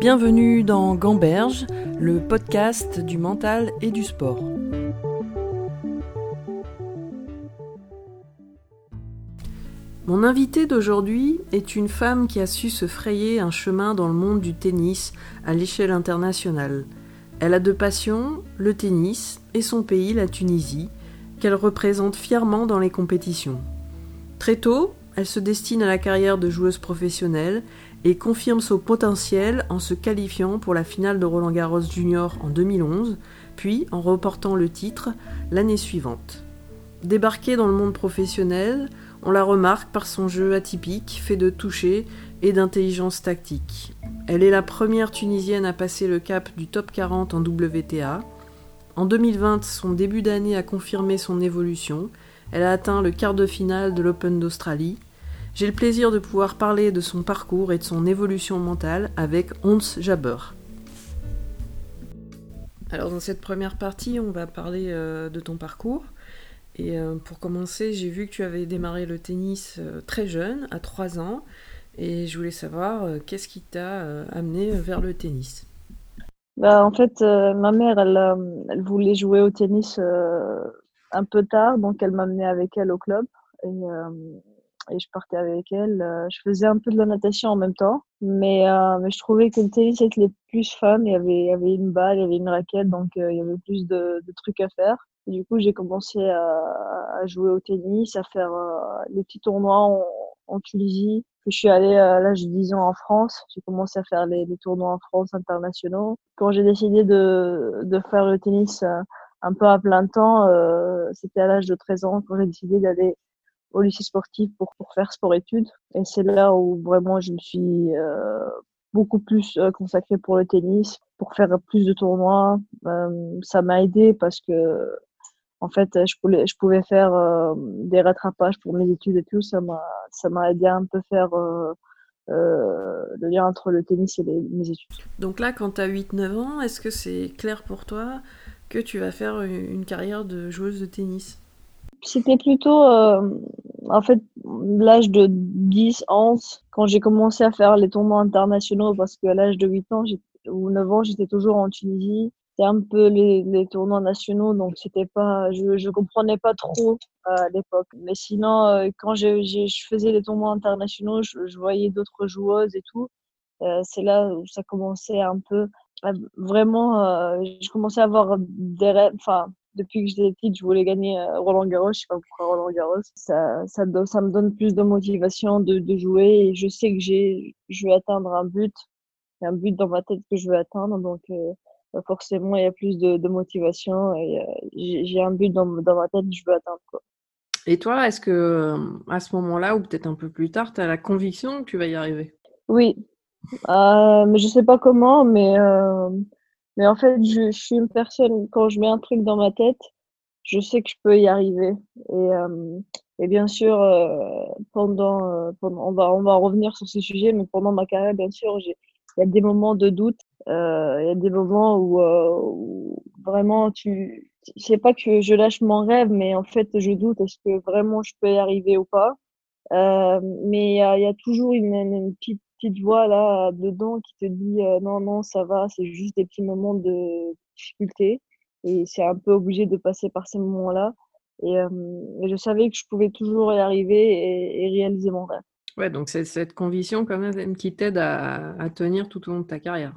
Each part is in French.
Bienvenue dans Gamberge, le podcast du mental et du sport. Mon invitée d'aujourd'hui est une femme qui a su se frayer un chemin dans le monde du tennis à l'échelle internationale. Elle a deux passions, le tennis et son pays, la Tunisie, qu'elle représente fièrement dans les compétitions. Très tôt, elle se destine à la carrière de joueuse professionnelle et confirme son potentiel en se qualifiant pour la finale de Roland Garros Junior en 2011, puis en reportant le titre l'année suivante. Débarquée dans le monde professionnel, on la remarque par son jeu atypique, fait de toucher et d'intelligence tactique. Elle est la première Tunisienne à passer le cap du top 40 en WTA. En 2020, son début d'année a confirmé son évolution. Elle a atteint le quart de finale de l'Open d'Australie j'ai le plaisir de pouvoir parler de son parcours et de son évolution mentale avec Hans Jaber. Alors dans cette première partie, on va parler euh, de ton parcours. Et euh, pour commencer, j'ai vu que tu avais démarré le tennis euh, très jeune, à 3 ans. Et je voulais savoir qu'est-ce qui t'a amené vers le tennis? Bah, en fait, ma mère, elle, voulait jouer au tennis un peu tard, donc elle m'a amené avec elle au club. Et je partais avec elle. Euh, je faisais un peu de la natation en même temps, mais, euh, mais je trouvais que le tennis était plus fun. Il y avait, il y avait une balle, il y avait une raquette, donc euh, il y avait plus de, de trucs à faire. Du coup, j'ai commencé à, à, jouer au tennis, à faire les petits tournois en, en Tunisie. Je suis allée à l'âge de 10 ans en France. J'ai commencé à faire les, les, tournois en France internationaux. Quand j'ai décidé de, de faire le tennis un peu à plein temps, euh, c'était à l'âge de 13 ans quand j'ai décidé d'aller au lycée sportif pour, faire sport-études. Et c'est là où vraiment je me suis euh, beaucoup plus euh, consacrée pour le tennis, pour faire plus de tournois. Euh, ça m'a aidé parce que en fait, je pouvais, je pouvais faire des rattrapages pour mes études et tout. Ça m'a, ça aidé à un peu faire le lien entre le tennis et mes études. Donc là, quand tu as 8-9 ans, est-ce que c'est clair pour toi que tu vas faire une carrière de joueuse de tennis? C'était plutôt, euh, en fait, l'âge de 10, 11, quand j'ai commencé à faire les tournois internationaux, parce qu'à l'âge de 8 ans ou 9 ans, j'étais toujours en Tunisie. C'était un peu les, les, tournois nationaux, donc c'était pas, je, je comprenais pas trop euh, à l'époque. Mais sinon, euh, quand je, je, faisais les tournois internationaux, je, je voyais d'autres joueuses et tout. Euh, c'est là où ça commençait un peu, vraiment, euh, je commençais à avoir des rêves, enfin, depuis que j'étais petite, je voulais gagner euh, Roland Garros. Je sais pas pourquoi Roland Garros. Ça, ça, ça me donne plus de motivation de, de jouer et je sais que j'ai, je vais atteindre un but. Il y a un but dans ma tête que je veux atteindre, donc euh, bah, forcément il y a plus de, de motivation et euh, j'ai un but dans, dans ma tête que je veux atteindre. Quoi. Et toi, est-ce que à ce moment-là ou peut-être un peu plus tard, tu as la conviction que tu vas y arriver? Oui, euh, mais je sais pas comment, mais mais en fait, je, suis une personne, quand je mets un truc dans ma tête, je sais que je peux y arriver. Et, euh, et bien sûr, euh, pendant, euh, pendant on, va, on va revenir sur ce sujet, mais pendant ma carrière, bien sûr, il y a des moments de doute. Euh, il y a des moments où, euh, où vraiment, tu c'est pas que je lâche mon rêve, mais en fait, je doute est-ce que vraiment je peux y arriver ou pas. mais il y a, y a, toujours une, une petite petite voix là dedans qui te dit euh, non non ça va c'est juste des petits moments de difficulté. Et c'est un peu obligé de passer par ces moments là et, euh, et, je savais que je pouvais toujours y arriver et, et réaliser mon rêve. Ouais donc c'est cette conviction quand même qui t'aide à, à, tenir tout au long de ta carrière.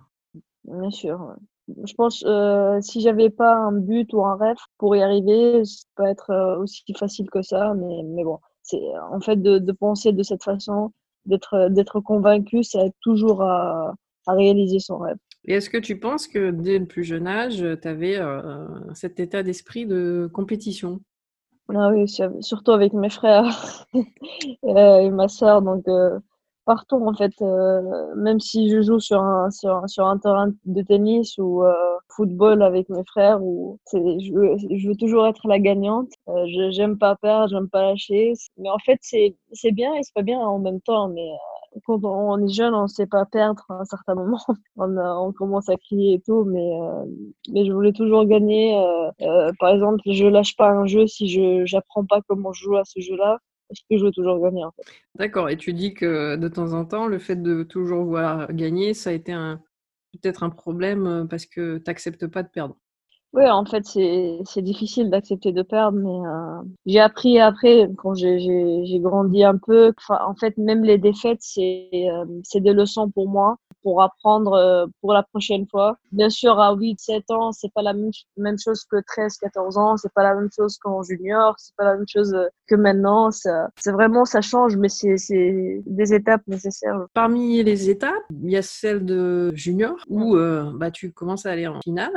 Bien sûr ouais. je pense euh, si j'avais pas un but ou un rêve pour y arriver ça peut être euh, aussi facile que ça mais mais bon c'est en fait de, de penser de cette façon d'être d'être convaincu, ça aide toujours à, à, réaliser son rêve. Et est-ce que tu penses que dès le plus jeune âge, tu avais euh, cet état d'esprit de compétition? Ah oui, surtout avec mes frères et ma sœur. Donc, euh, partout, en fait, euh, même si je joue sur un, sur, sur un terrain de tennis ou euh, football avec mes frères, ou je veux, je veux toujours être la gagnante. Euh, j'aime pas perdre, j'aime pas lâcher. Mais en fait, c'est bien et c'est pas bien en même temps. Mais euh, quand on est jeune, on sait pas perdre à un certain moment. on, on commence à crier et tout, mais, euh, mais je voulais toujours gagner. par exemple, je lâche pas un jeu si je j'apprends pas comment je joue à ce jeu-là je veux toujours gagner. En fait. D'accord, et tu dis que de temps en temps, le fait de toujours vouloir gagner, ça a été un, peut-être un problème parce que tu n'acceptes pas de perdre. Oui, en fait, c'est difficile d'accepter de perdre, mais euh, j'ai appris après, quand j'ai grandi un peu, en fait, même les défaites, c'est euh, c'est des leçons pour moi, pour apprendre euh, pour la prochaine fois. Bien sûr, à 8, 7 ans, c'est pas la même, chose que 13, 14 ans, c'est pas la même chose qu'en junior, c'est pas la même chose que maintenant. C'est vraiment, ça change, mais c'est des étapes nécessaires. Parmi les étapes, il y a celle de junior, où bah, tu commences à aller en finale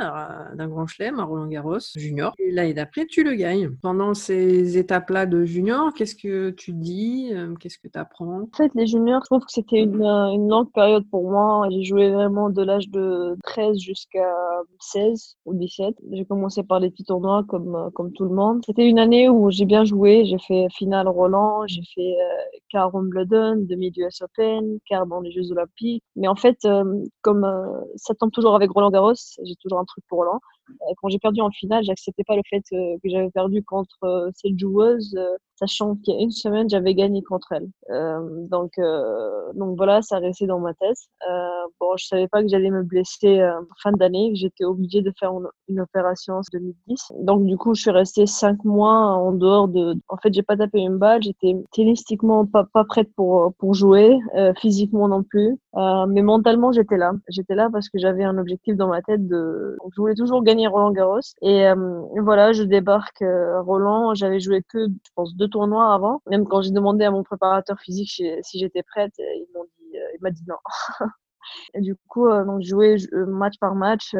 d'un grand chelem à Roland Garros junior. Et l'année d'après, tu le gagnes. Pendant ces étapes-là de junior, qu'est-ce que tu dis euh, Qu'est-ce que tu apprends En fait, les juniors, je trouve que c'était une, euh, une, longue période pour moi. J'ai joué vraiment de l'âge de 13 jusqu'à 16 ou 17. J'ai commencé par les petits tournois comme, euh, comme tout le monde. C'était une année où j'ai bien joué. J'ai fait finale Roland, j'ai fait euh, quart Wimbledon, demi du US Open, quart dans les Jeux Olympiques. Mais en fait, comme ça tombe toujours avec Roland Garros, j'ai toujours un truc pour Roland. Euh, quand j'ai perdu en finale, j'acceptais pas le fait euh, que j'avais perdu contre euh, cette joueuse, sachant qu'il y a une semaine, j'avais gagné contre elle. donc, donc voilà, ça restait dans ma tête. bon, je savais pas que j'allais me blesser fin d'année, que j'étais obligée de faire une, opération en 2010. Donc du coup, je suis restée cinq mois en dehors de. En fait, j'ai pas tapé une balle, j'étais tennistiquement pas, pas prête pour pour jouer, physiquement non plus, mais mentalement j'étais là. J'étais là parce que j'avais un objectif dans ma tête de. je voulais toujours gagner Roland Garros. Et euh, voilà, je débarque euh, Roland. J'avais joué que, je pense, deux tournois avant. Même quand j'ai demandé à mon préparateur physique si j'étais prête, euh, ils m'ont dit, il m'a dit non. Et du coup, donc jouer match par match.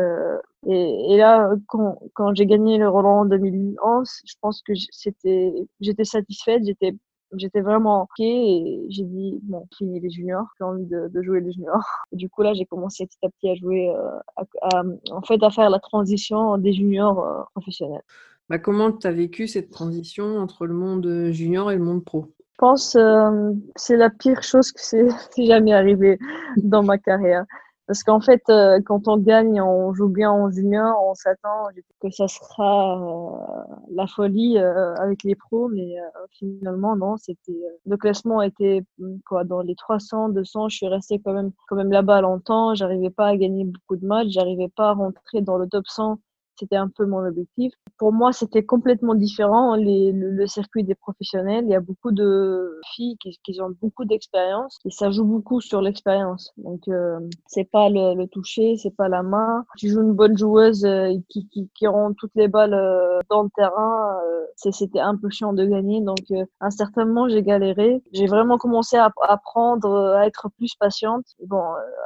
et, et, là, quand, quand j'ai gagné le Roland en 2011, je pense que c'était, j'étais satisfaite, j'étais J'étais vraiment ok et j'ai dit, bon, fini les juniors, j'ai envie de, de, jouer les juniors. Et du coup, là, j'ai commencé petit à petit à jouer, euh, en fait, à faire la transition des juniors euh, professionnels. Bah, comment tu as vécu cette transition entre le monde junior et le monde pro? Je pense que euh, c'est la pire chose que c'est jamais arrivé dans ma carrière. Parce qu'en fait, euh, quand on gagne, on joue bien en junior, on s'attend que ça sera euh, la folie euh, avec les pros, mais finalement non. C'était le classement était quoi dans les 300, 200. Je suis restée quand même quand même là-bas longtemps. J'arrivais pas à gagner beaucoup de matchs. J'arrivais pas à rentrer dans le top 100 c'était un peu mon objectif. Pour moi, c'était complètement différent, le, circuit des professionnels. Il y a beaucoup de filles qui, ont beaucoup d'expérience et ça joue beaucoup sur l'expérience. Donc, euh, c'est pas le, le toucher, c'est pas la main. Tu joues une bonne joueuse euh, qui, qui, qui rend toutes les balles euh, dans le terrain. Euh, c'était un peu chiant de gagner. Donc, à un certain moment, j'ai galéré. J'ai vraiment commencé à apprendre à être plus patiente. Bon,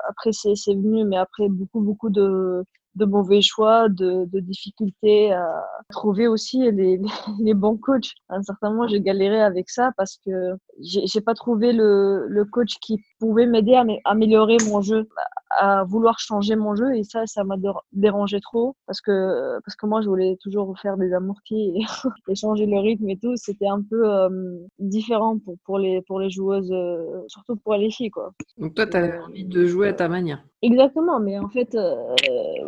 après, c'est venu, mais après beaucoup, beaucoup de de mauvais choix, de, de, difficultés à trouver aussi les, les, bons coachs. À un certain moment, j'ai galéré avec ça parce que j'ai pas trouvé le, le coach qui pouvait m'aider à améliorer mon jeu, à vouloir changer mon jeu et ça, ça m'a dérangé trop parce que parce que moi, je voulais toujours faire des amortis et, changer le rythme et tout. C'était un peu euh, différent pour pour les pour les joueuses, euh, surtout pour les filles quoi. Donc toi, tu avais euh, envie de jouer à ta manière. Exactement, mais en fait,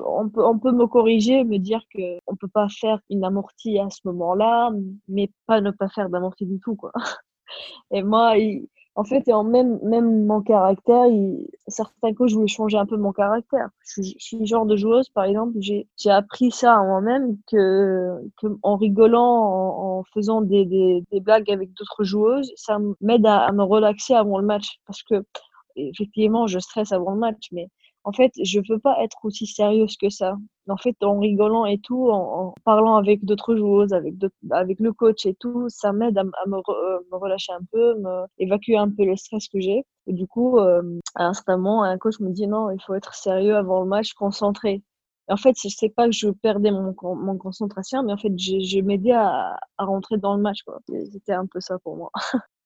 on peut on peut me corriger, me dire que on peut pas faire une amortie à ce moment-là, mais pas ne pas faire d'amortie du tout quoi. Et moi, en fait, et en même, même mon caractère, il, certains coachs voulaient changer un peu mon caractère. Je, suis le genre de joueuse, par exemple, j'ai appris ça moi-même, que, que en rigolant, en, faisant des, des, des, blagues avec d'autres joueuses, ça m'aide à, à me relaxer avant le match. Parce que, effectivement, je stresse avant le match, mais en fait, je veux pas être aussi sérieuse que ça. En fait, en rigolant et tout, en, parlant avec d'autres joueuses, avec, avec le coach et tout, ça m'aide à, me, euh, me, relâcher un peu, me évacuer un peu le stress que j'ai. Et du coup, euh, à un moment, un coach me dit non, il faut être sérieux avant le match, concentré. Et en fait, sais pas que je perdais mon, mon concentration, mais en fait, je, m'aidais à, à, rentrer dans le match. C'était un peu ça pour moi.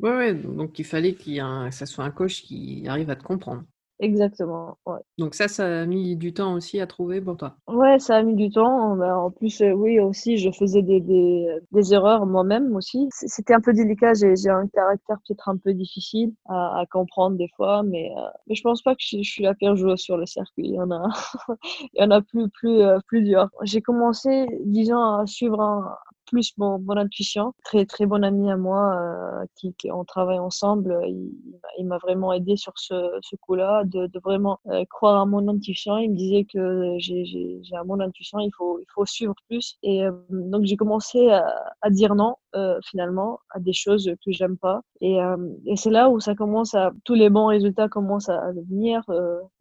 Ouais, ouais, donc il fallait qu'il que ça soit un coach qui arrive à te comprendre. Exactement, ouais. Donc ça, ça a mis du temps aussi à trouver pour toi? Ouais, ça a mis du temps. En plus, euh, oui, aussi, je faisais des, des, des erreurs moi-même aussi. C'était un peu délicat. J'ai, j'ai un caractère peut-être un peu difficile à, à comprendre des fois, mais, euh, mais je pense pas que je, je, suis la pire joueuse sur le circuit. Il y en a, il y en a plus, plus, euh, plus dur. J'ai commencé, disons, à suivre un, plus mon, mon intuition. Très très bon ami à moi euh, qui, qui, on travaille ensemble. Il, il m'a vraiment aidé sur ce, ce coup-là, de, de vraiment euh, croire à mon intuition. Il me disait que j'ai un mon intuition, il faut il faut suivre plus. Et euh, donc j'ai commencé à, à, dire non finalement à des choses que j'aime pas. Et, et c'est là où ça commence à tous les bons résultats commencent à, venir.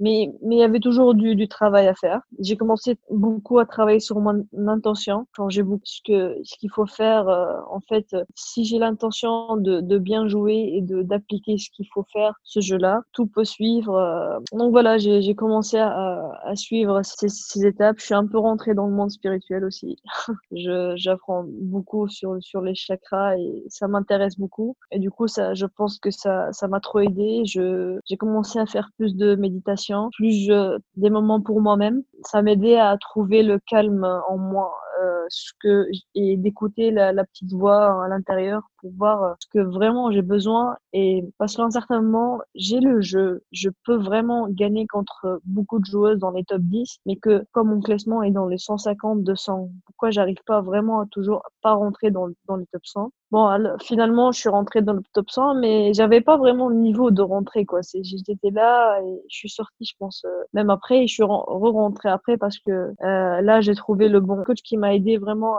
mais mais il y avait toujours du, du travail à faire. J'ai commencé beaucoup à travailler sur mon intention, changer beaucoup ce que ce qu'il faut faire. Euh, en fait, si j'ai l'intention de, de, bien jouer et de d'appliquer ce qu'il faut faire, ce jeu-là, tout peut suivre. Euh. Donc voilà, j'ai commencé à, suivre ces, ces, étapes. Je suis un peu rentrée dans le monde spirituel aussi. J'apprends beaucoup sur sur les chakras et ça m'intéresse beaucoup. Et du coup, ça, je pense que ça ça m'a trop aidé. Je j'ai commencé à faire plus de méditation, plus je, des moments pour moi-même. Ça m'aidait à trouver le calme en moi euh, ce que et d'écouter la, petite voix à l'intérieur pour voir euh, ce que vraiment j'ai besoin. Et parce qu'à un certain moment j'ai le jeu. Je peux vraiment gagner contre beaucoup de joueuses dans les top 10 mais que comme mon classement est dans les 150 200 pourquoi j'arrive pas vraiment à toujours pas rentrer dans, dans les top 100 bon finalement je suis rentrée dans le top 100 mais j'avais pas vraiment le niveau de rentrer quoi j'étais là et je suis sortie je pense euh, même après et je suis re-rentrée après parce que euh, là j'ai trouvé le bon coach qui m'a aidé vraiment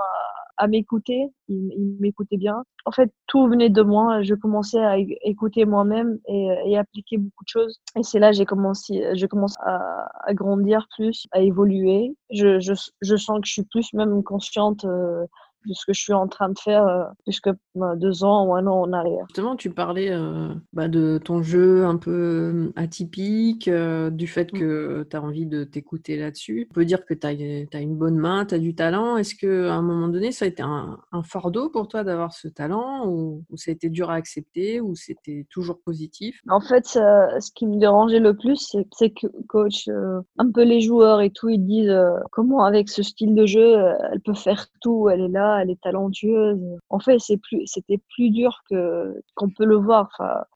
à, m'écouter. Il, m'écoutait bien. En fait, tout venait de moi. Je commençais à écouter moi-même et, et, appliquer beaucoup de choses. Et c'est là j'ai commencé, je commence à, à, grandir plus, à évoluer. Je, je, je, sens que je suis plus même consciente euh, de ce que je suis en train de faire euh, plus que bah, deux ans ou un an en arrière. Justement, tu parlais euh, bah, de ton jeu un peu euh, atypique, euh, du fait mm. que tu as envie de t'écouter là-dessus. On peut dire que tu as, as, une bonne main, tu as du talent. Est-ce qu'à un moment donné, ça a été un, un fardeau pour toi d'avoir ce talent ou, ou, ça a été dur à accepter ou c'était toujours positif? En fait, ça, ce qui me dérangeait le plus, c'est que coach, un peu les joueurs et tout, ils disent comment avec ce style de jeu, elle peut faire tout, elle est là, elle est talentueuse. En fait, c'est plus, c'était plus dur que qu'on peut le voir.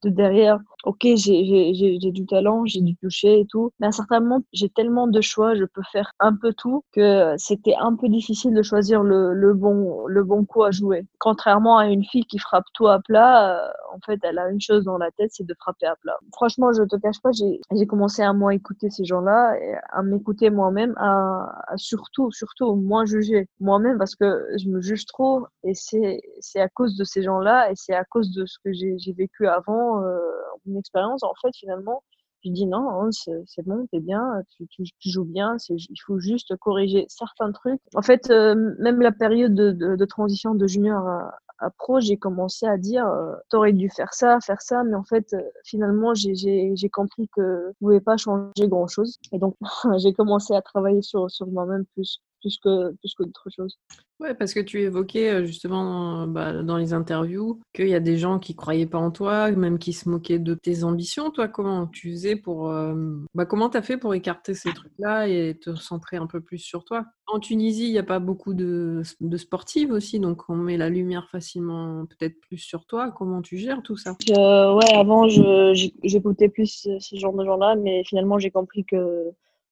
De derrière, ok, j'ai du talent, j'ai du toucher et tout, mais à un certain moment, j'ai tellement de choix, je peux faire un peu tout que c'était un peu difficile de choisir le, le bon le bon coup à jouer. Contrairement à une fille qui frappe tout à plat, euh, en fait, elle a une chose dans la tête, c'est de frapper à plat. Franchement, je te cache pas, j'ai commencé à moins écouter ces gens-là, à m'écouter moi-même, à, à, surtout surtout moins juger moi-même parce que je me juge trop et c'est à cause de ces gens-là et c'est à cause de ce que j'ai vécu avant euh, une expérience en fait finalement je dis non hein, c'est bon t'es bien tu, joues bien il faut juste corriger certains trucs. En fait euh, même la période de, transition de junior à, pro j'ai commencé à dire euh, t'aurais dû faire ça faire ça mais en fait euh, finalement j'ai compris que je pouvais pas changer grand chose et donc j'ai commencé à travailler sur sur moi-même plus plus que plus qu'autre chose Ouais, parce que tu évoquais euh, justement bah, dans les interviews qu'il y a des gens qui croyaient pas en toi, même qui se moquaient de tes ambitions. Toi, comment tu faisais pour, euh, bah, comment t'as fait pour écarter ces trucs-là et te centrer un peu plus sur toi? En Tunisie, il n'y a pas beaucoup de, de, sportives aussi, donc on met la lumière facilement peut-être plus sur toi. Comment tu gères tout ça? Euh, Ouais, avant, j'écoutais plus ce genre de gens-là, mais finalement, j'ai compris que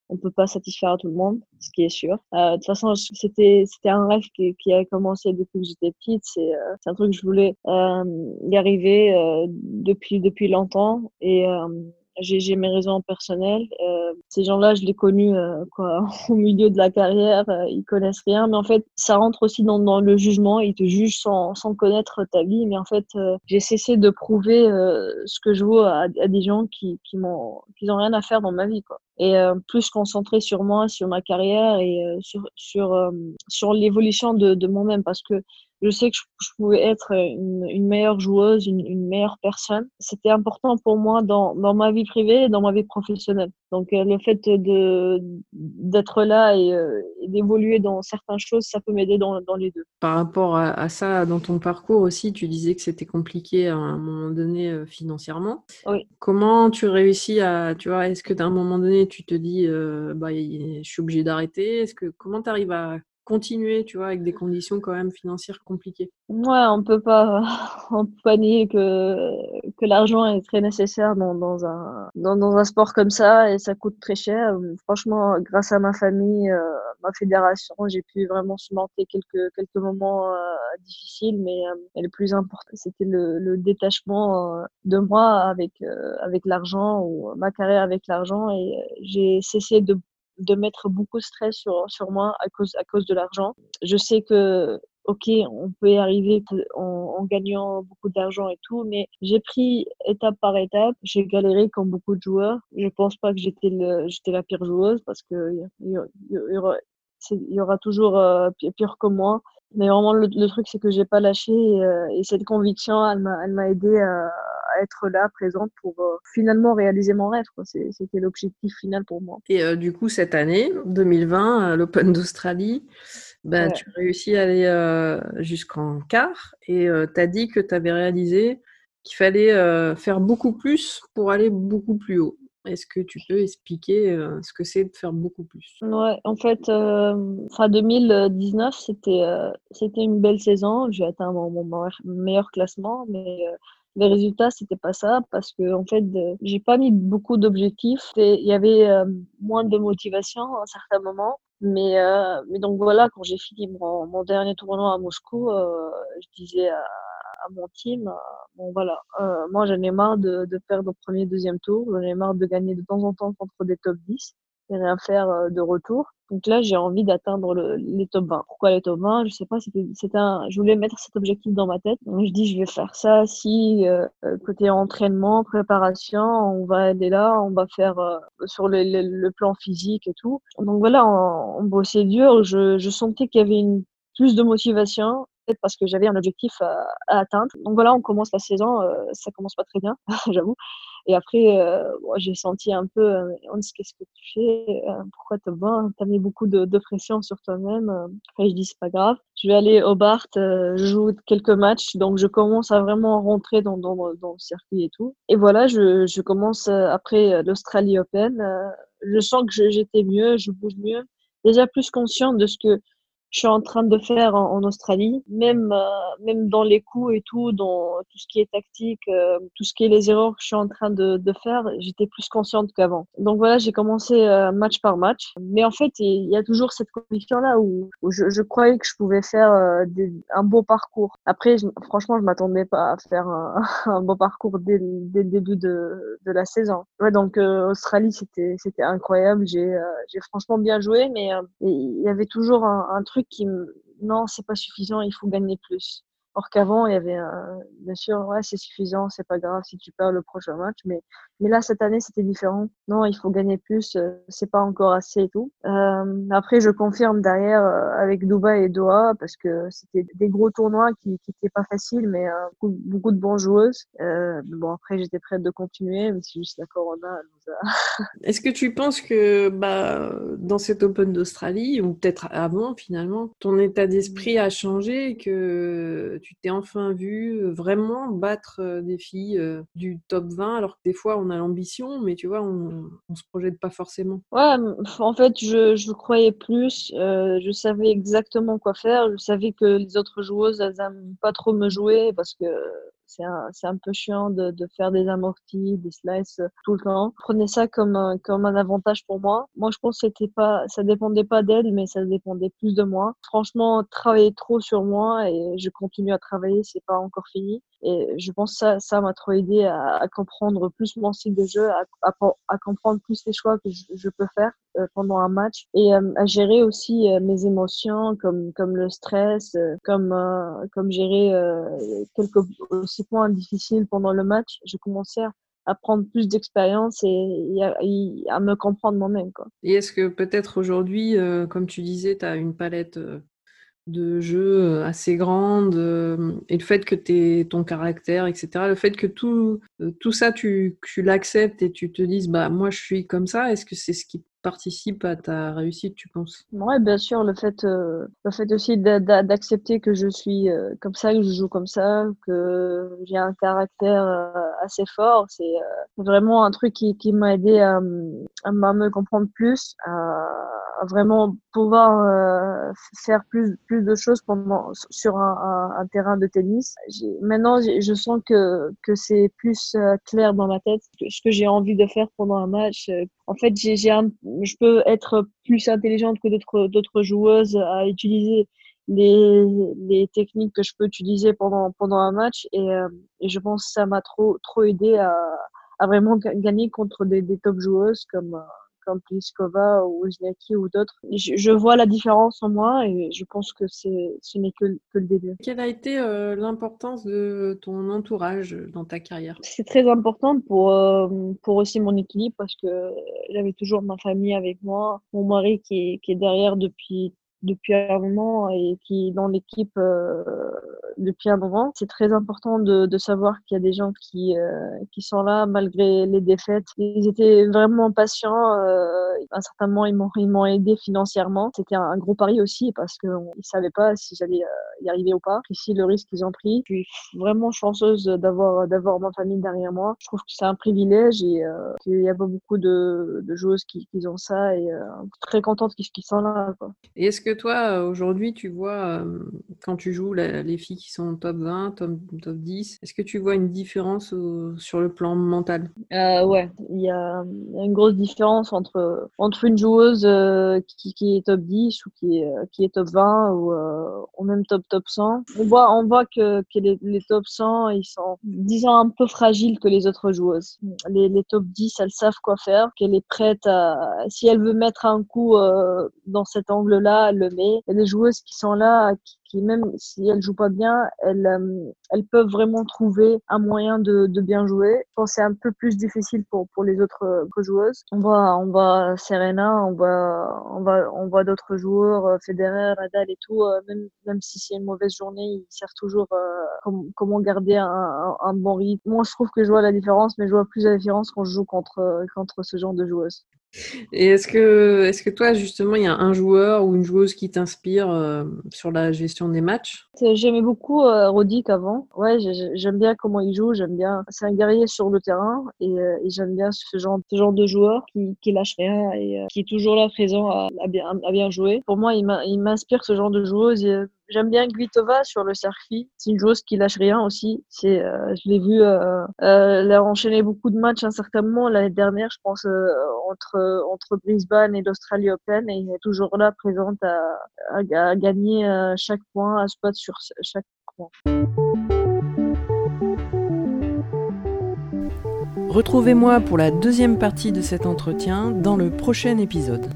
on peut pas satisfaire à tout le monde, ce qui est sûr. Euh, de toute façon, c'était c'était un rêve qui, qui a commencé depuis que j'étais petite. C'est euh, un truc que je voulais euh, y arriver euh, depuis depuis longtemps et euh, j'ai mes raisons personnelles. Euh, ces gens-là, je les connus euh, quoi, au milieu de la carrière, euh, ils connaissent rien, mais en fait, ça rentre aussi dans, dans le jugement. Ils te jugent sans, sans connaître ta vie, mais en fait, euh, j'ai cessé de prouver ce que je vaux à, à des gens qui qui m'ont qui n'ont rien à faire dans ma vie, quoi. Et euh, plus concentré sur moi, sur ma carrière et sur sur sur l'évolution de, de moi-même, parce que je sais que je, pouvais être une, une meilleure joueuse, une, une meilleure personne. C'était important pour moi dans, dans ma vie privée et dans ma vie professionnelle. Donc euh, le fait de d'être là et, euh, et d'évoluer dans certaines choses, ça peut m'aider dans, dans les deux. Par rapport à, à, ça, dans ton parcours aussi, tu disais que c'était compliqué à un moment donné euh, financièrement. Oui. Comment tu réussis à, tu vois, est-ce que d'un moment donné tu te dis, euh, bah, je suis obligé d'arrêter? Est-ce que comment tu arrives à continuer, tu vois, avec des conditions quand même financières compliquées. Ouais, on peut pas, on peut pas nier que que l'argent est très nécessaire dans, dans un dans, dans, un sport comme ça et ça coûte très cher. Franchement, grâce à ma famille, euh, ma fédération. J'ai pu vraiment surmonter quelques, quelques moments difficiles, mais le plus important, c'était le, le, détachement de moi avec, avec l'argent ou ma carrière avec l'argent. Et j'ai cessé de de mettre beaucoup de stress sur, sur moi à cause, à cause de l'argent. Je sais que ok, on peut y arriver en, gagnant beaucoup d'argent et tout, mais j'ai pris étape par étape. J'ai galéré comme beaucoup de joueurs. Je pense pas que j'étais j'étais la pire joueuse parce que il y, aura, y aura toujours euh, pire que moi. Mais vraiment, le, truc, c'est que j'ai pas lâché et, euh, et cette conviction, elle m'a aidé à, être là, présente pour euh, finalement réaliser mon rêve. C'était l'objectif final pour moi. Et euh, du coup, cette année, 2020, l'Open d'Australie, bah, tu as réussi à aller jusqu'en quart et tu as dit que tu avais réalisé qu'il fallait faire beaucoup plus pour aller beaucoup plus haut. Est-ce que tu peux expliquer ce que c'est de faire beaucoup plus? Ouais, en fait, fin 2019, c'était c'était une belle saison. J'ai atteint mon, meilleur classement, mais les résultats, c'était pas ça parce que en fait, j'ai pas mis beaucoup d'objectifs. Il y avait moins de motivation à un certain moment. Mais, mais donc voilà, quand j'ai fini mon, dernier tournoi à Moscou, je disais à, mon team, bon voilà, euh, moi j'en ai marre de, de perdre au premier, deuxième tour, j'en ai marre de gagner de temps en temps contre des top 10 et rien faire euh, de retour. Donc là, j'ai envie d'atteindre les top 20. Pourquoi les top 20 Je sais pas, c'était, un, je voulais mettre cet objectif dans ma tête. Donc je dis, je vais faire ça. Si euh, côté entraînement, préparation, on va aller là, on va faire euh, sur le, le, plan physique et tout. Donc voilà, on, on bossait dur. Je, je sentais qu'il y avait une plus de motivation parce que j'avais un objectif à, atteindre. Donc voilà, on commence la saison, euh, ça commence pas très bien, j'avoue. Et après, euh, j'ai senti un peu, euh, qu'est-ce que tu fais euh, Pourquoi tu as mis beaucoup de, de pression sur toi-même. Après, je dis, c'est pas grave. Je vais aller au Bart, je joue quelques matchs, donc je commence à vraiment rentrer dans, dans, dans le circuit et tout. Et voilà, je, je commence après l'Australie Open. je sens que j'étais mieux, je bouge mieux. Déjà plus consciente de ce que je suis en train de faire en, Australie, même euh, même dans les coups et tout, dans tout ce qui est tactique, euh, tout ce qui est les erreurs que je suis en train de, de faire, j'étais plus consciente qu'avant. Donc voilà, j'ai commencé euh, match par match, mais en fait il y a toujours cette conviction là où, je, je, croyais que je pouvais faire des, un beau parcours. Après, franchement, je m'attendais pas à faire un, un beau parcours dès, dès, le début de, de la saison. Ouais, donc Australie c'était c'était incroyable. J'ai j'ai franchement bien joué, mais il y avait toujours un, un truc qui non c'est pas suffisant il faut gagner plus Or qu'avant, il y avait, un... bien sûr, ouais, c'est suffisant, c'est pas grave si tu perds le prochain match, mais, mais là, cette année, c'était différent. Non, il faut gagner plus, euh, c'est pas encore assez et tout. Euh, après, je confirme derrière euh, avec Dubaï et Doha, parce que c'était des gros tournois qui, qui étaient pas faciles, mais beaucoup, beaucoup, de bonnes joueuses. bon, après, j'étais prête de continuer, mais c'est juste la Corona. Est-ce que tu penses que bah, dans cet Open d'Australie, ou peut-être avant finalement, ton état d'esprit a changé, que tu t'es enfin vu euh, vraiment battre euh, des filles euh, du top 20, alors que des fois on a l'ambition, mais tu vois, on, se projette pas forcément. Ouais, en fait, je, je croyais plus, je savais exactement quoi faire, je savais que les autres joueuses, elles n'aiment pas trop me jouer parce que c'est un, un, peu chiant de, de, faire des amortis, des slices euh, tout le temps. Prenez ça comme un, comme un avantage pour moi. Moi, je pense que c'était pas, ça dépendait pas d'elle, mais ça dépendait plus de moi. Franchement, travailler trop sur moi et je continue à travailler, c'est pas encore fini. Et je pense que ça, ça m'a trop aidé à, comprendre plus mon style de jeu, à, à, comprendre plus les choix que je, je peux faire euh, pendant un match et euh, à gérer aussi euh, mes émotions comme, comme le stress, comme, comme gérer quelques aussi points difficiles pendant le match. J'ai commencé à prendre plus d'expérience et, à, me comprendre moi-même. Et est-ce que peut-être aujourd'hui, comme tu disais, tu as une palette de jeu euh, assez grande euh, et le fait que tu ton caractère, etc. Le fait que tout, euh, tout ça, tu, tu l'acceptes et tu te dises, bah, moi, je suis comme ça, est-ce que c'est ce qui participe à ta réussite, tu penses? Oui, bien sûr. Le fait, le fait aussi d'accepter que je suis comme ça, que je joue comme ça, que j'ai un caractère assez fort, c'est vraiment un truc qui, qui m'a aidé à, à, me comprendre plus, à, vraiment pouvoir euh, faire plus plus de choses pendant sur un, un, terrain de tennis. Maintenant, je sens que que c'est plus euh, clair dans ma tête ce que j'ai envie de faire pendant un match. En fait, j'ai je peux être plus intelligente que d'autres d'autres joueuses à utiliser les, les techniques que je peux utiliser pendant pendant un match et, euh, et je pense que ça m'a trop trop aidé à, à vraiment gagner contre des, des top joueuses comme euh, comme Pliskova ou Wozniacki ou d'autres. Je, je, vois la différence en moi et je pense que c'est ce n'est que, que, le début. Quelle a été euh, l'importance de ton entourage dans ta carrière? C'est très important pour euh, pour aussi mon équilibre parce que j'avais toujours ma famille avec moi, mon mari qui est, qui est derrière depuis depuis un moment et qui est dans l'équipe euh, depuis un moment. C'est très important de, de savoir qu'il y a des gens qui, euh, qui sont là malgré les défaites. Ils étaient vraiment patients. Euh, à un certain moment, ils m'ont, aidé financièrement. C'était un, gros pari aussi parce qu'ils ne savaient pas si j'allais euh, y arriver ou pas. Ici, le risque qu'ils ont pris. Je suis vraiment chanceuse d'avoir, d'avoir ma famille derrière moi. Je trouve que c'est un privilège et euh, qu'il n'y a pas beaucoup de, de joueuses qui, qui ont ça et euh, très contente qu'ils, sont là. Quoi. Que toi, aujourd'hui, tu vois, quand tu joues les filles qui sont top 20, top, top 10. Est-ce que tu vois une différence sur le plan mental? Euh, Ouais, il y a une grosse différence entre, entre une joueuse euh, qui, est top 10 ou qui est, qui est top 20 ou, euh, même top top 100. On voit, on voit que, les, top 100, ils sont, disons, un peu fragiles que les autres joueuses. Les, les top 10, elles savent quoi faire, qu'elle est prête à... Si elle veut mettre un coup euh, dans cet angle-là, elle le met. Et les joueuses qui sont là, qui, même si elles jouent pas bien, elles, euh, peuvent vraiment trouver un moyen de, bien jouer. Je pense c'est un peu plus difficile pour, les autres euh, joueuses. On voit, on voit Serena, on voit, on voit, on voit d'autres joueurs, euh, Federer, Nadal et tout. Même, même si c'est une mauvaise journée, ils savent toujours comment garder un, un, bon rythme. Moi, je trouve que je vois la différence, mais je vois plus la différence quand je joue contre, contre ce genre de joueuses. Et est-ce que, est-ce que toi, justement, il y a un joueur ou une joueuse qui t'inspire euh, sur la gestion des matchs? J'aimais beaucoup euh, avant. Ouais, j'aime bien comment il joue. J'aime bien. C'est un guerrier sur le terrain et, euh, j'aime bien ce genre, ce genre de joueur qui, qui lâche rien et euh, qui est toujours là présent à, bien, à bien jouer. Pour moi, il m'inspire ce genre de joueuse. J'aime bien Guitova sur le circuit. C'est une joueuse qui lâche rien aussi. C'est, euh, je l'ai vu, euh, euh, elle a enchaîné beaucoup de matchs à moment l'année dernière, je pense, euh, entre entre Brisbane et l'Australie Open, et elle est toujours là, présente à, à, gagner chaque point, à se battre sur chaque point. Retrouvez-moi pour la deuxième partie de cet entretien dans le prochain épisode.